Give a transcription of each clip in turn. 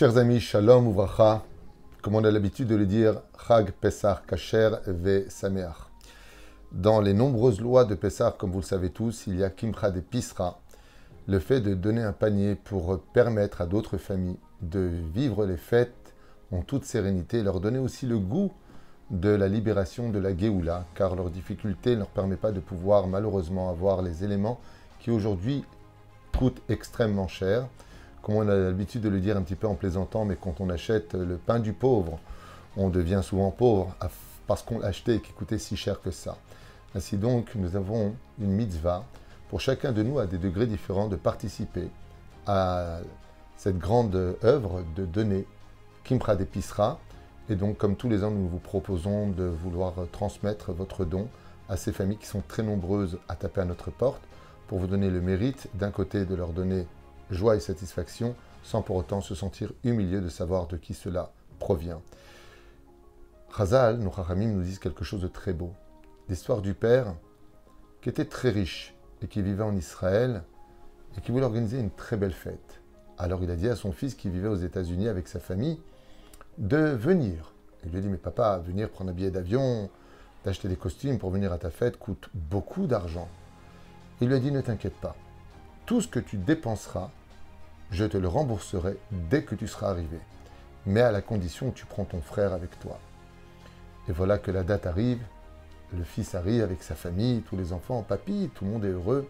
Chers amis, shalom uvracha, comme on a l'habitude de le dire, Chag Pesach Kasher Ve Sameach. Dans les nombreuses lois de Pesach, comme vous le savez tous, il y a Kimcha de Pisra, le fait de donner un panier pour permettre à d'autres familles de vivre les fêtes en toute sérénité, leur donner aussi le goût de la libération de la Géoula, car leur difficulté ne leur permet pas de pouvoir malheureusement avoir les éléments qui aujourd'hui coûtent extrêmement cher comme on a l'habitude de le dire un petit peu en plaisantant, mais quand on achète le pain du pauvre, on devient souvent pauvre parce qu'on l'a acheté et qui coûtait si cher que ça. Ainsi donc, nous avons une mitzvah pour chacun de nous à des degrés différents de participer à cette grande œuvre de donner Kimpra d'Episra. Et donc, comme tous les ans, nous vous proposons de vouloir transmettre votre don à ces familles qui sont très nombreuses à taper à notre porte pour vous donner le mérite d'un côté de leur donner joie et satisfaction, sans pour autant se sentir humilié de savoir de qui cela provient. Chazal, nos Chachamim nous disent quelque chose de très beau. L'histoire du père qui était très riche et qui vivait en Israël et qui voulait organiser une très belle fête. Alors il a dit à son fils qui vivait aux États-Unis avec sa famille de venir. Il lui a dit Mais papa, venir prendre un billet d'avion, d'acheter des costumes pour venir à ta fête coûte beaucoup d'argent. Il lui a dit Ne t'inquiète pas. Tout ce que tu dépenseras je te le rembourserai dès que tu seras arrivé, mais à la condition que tu prends ton frère avec toi. Et voilà que la date arrive, le fils arrive avec sa famille, tous les enfants, papy, tout le monde est heureux,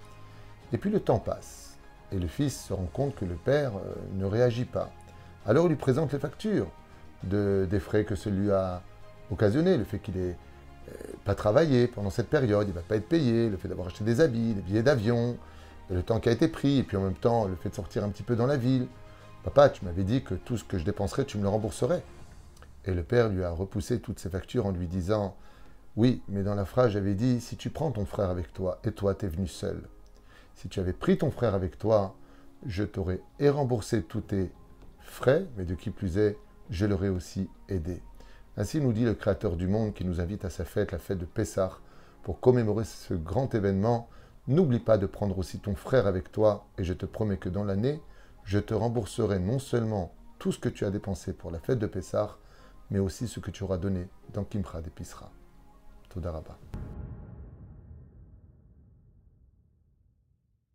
et puis le temps passe, et le fils se rend compte que le père euh, ne réagit pas. Alors il lui présente les factures. De, des frais que celui a occasionné, le fait qu'il n'ait euh, pas travaillé pendant cette période, il ne va pas être payé, le fait d'avoir acheté des habits, des billets d'avion, le temps qui a été pris, et puis en même temps le fait de sortir un petit peu dans la ville. Papa, tu m'avais dit que tout ce que je dépenserais, tu me le rembourserais. Et le père lui a repoussé toutes ses factures en lui disant Oui, mais dans la phrase, j'avais dit Si tu prends ton frère avec toi, et toi, tu es venu seul. Si tu avais pris ton frère avec toi, je t'aurais et remboursé tous tes frais, mais de qui plus est, je l'aurais aussi aidé. Ainsi nous dit le Créateur du monde qui nous invite à sa fête, la fête de Pessah, pour commémorer ce grand événement N'oublie pas de prendre aussi ton frère avec toi, et je te promets que dans l'année, je te rembourserai non seulement tout ce que tu as dépensé pour la fête de Pessah, mais aussi ce que tu auras donné dans Kimcha d'Episra. Todarabah.